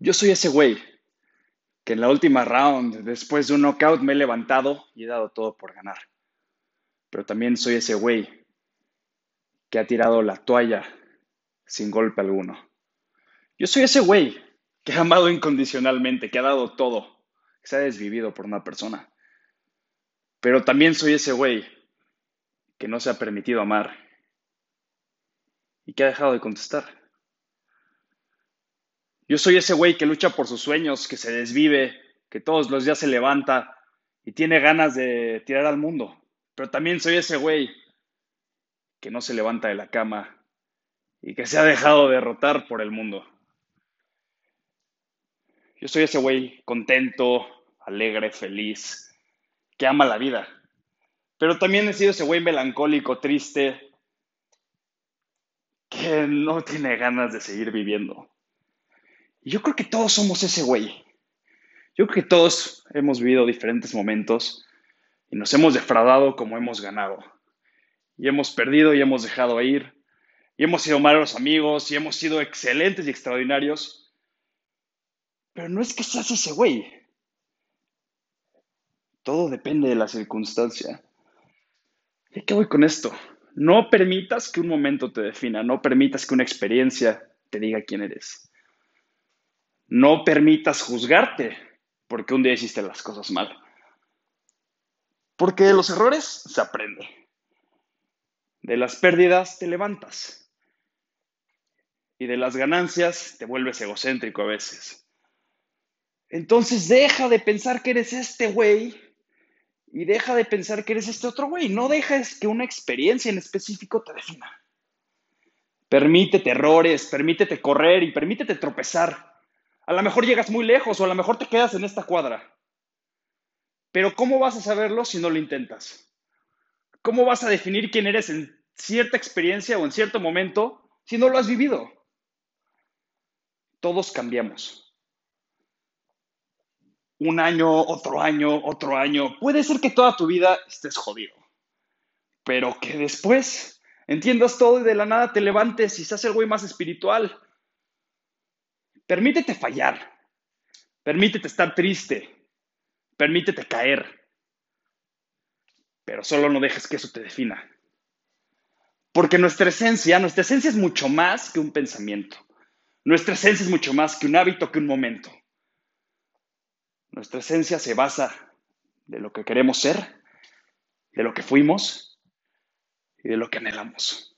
Yo soy ese güey que en la última round, después de un knockout, me he levantado y he dado todo por ganar. Pero también soy ese güey que ha tirado la toalla sin golpe alguno. Yo soy ese güey que ha amado incondicionalmente, que ha dado todo, que se ha desvivido por una persona. Pero también soy ese güey que no se ha permitido amar y que ha dejado de contestar. Yo soy ese güey que lucha por sus sueños, que se desvive, que todos los días se levanta y tiene ganas de tirar al mundo. Pero también soy ese güey que no se levanta de la cama y que se ha dejado derrotar por el mundo. Yo soy ese güey contento, alegre, feliz, que ama la vida. Pero también he sido ese güey melancólico, triste, que no tiene ganas de seguir viviendo. Yo creo que todos somos ese güey. Yo creo que todos hemos vivido diferentes momentos y nos hemos defraudado como hemos ganado. Y hemos perdido y hemos dejado ir. Y hemos sido malos amigos y hemos sido excelentes y extraordinarios. Pero no es que seas ese güey. Todo depende de la circunstancia. ¿Y qué voy con esto? No permitas que un momento te defina, no permitas que una experiencia te diga quién eres. No permitas juzgarte porque un día hiciste las cosas mal. Porque de los errores se aprende. De las pérdidas te levantas. Y de las ganancias te vuelves egocéntrico a veces. Entonces deja de pensar que eres este güey y deja de pensar que eres este otro güey. No dejes que una experiencia en específico te defina. Permítete errores, permítete correr y permítete tropezar. A lo mejor llegas muy lejos o a lo mejor te quedas en esta cuadra. Pero ¿cómo vas a saberlo si no lo intentas? ¿Cómo vas a definir quién eres en cierta experiencia o en cierto momento si no lo has vivido? Todos cambiamos. Un año, otro año, otro año. Puede ser que toda tu vida estés jodido. Pero que después entiendas todo y de la nada te levantes y seas el güey más espiritual Permítete fallar. Permítete estar triste. Permítete caer. Pero solo no dejes que eso te defina. Porque nuestra esencia, nuestra esencia es mucho más que un pensamiento. Nuestra esencia es mucho más que un hábito, que un momento. Nuestra esencia se basa de lo que queremos ser, de lo que fuimos y de lo que anhelamos.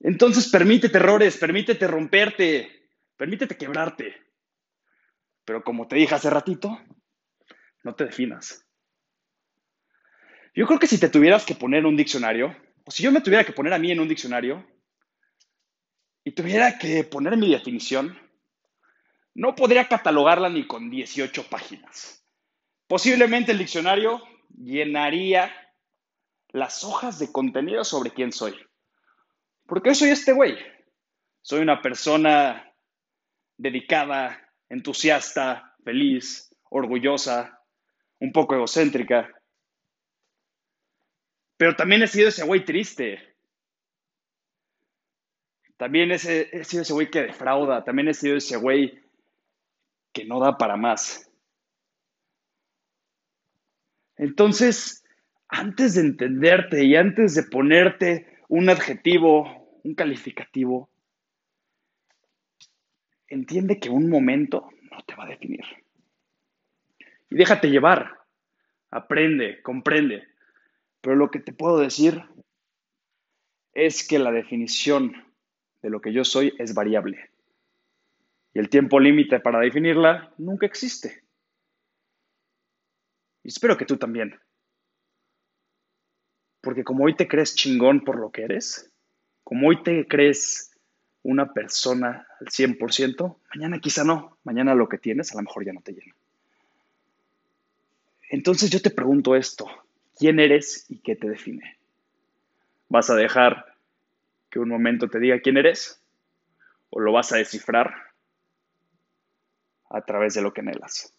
Entonces permítete errores, permítete romperte, Permítete quebrarte. Pero como te dije hace ratito, no te definas. Yo creo que si te tuvieras que poner un diccionario, o si yo me tuviera que poner a mí en un diccionario, y tuviera que poner mi definición, no podría catalogarla ni con 18 páginas. Posiblemente el diccionario llenaría las hojas de contenido sobre quién soy. Porque yo soy este güey. Soy una persona dedicada, entusiasta, feliz, orgullosa, un poco egocéntrica. Pero también he sido ese güey triste. También he, sido ese güey que defrauda. También he sido ese güey que no da para más. Entonces, antes de entenderte y antes de ponerte un adjetivo, un calificativo, entiende que un momento no te va a definir. Y déjate llevar, aprende, comprende. Pero lo que te puedo decir es que la definición de lo que yo soy es variable. Y el tiempo límite para definirla nunca existe. Y espero que tú también. Porque como hoy te crees chingón por lo que eres, como hoy te crees una persona al 100%, mañana quizá no, mañana lo que tienes a lo mejor ya no te llena. Entonces yo te pregunto esto, ¿quién eres y qué te define? ¿Vas a dejar que un momento te diga quién eres? ¿O lo vas a descifrar a través de lo que anhelas?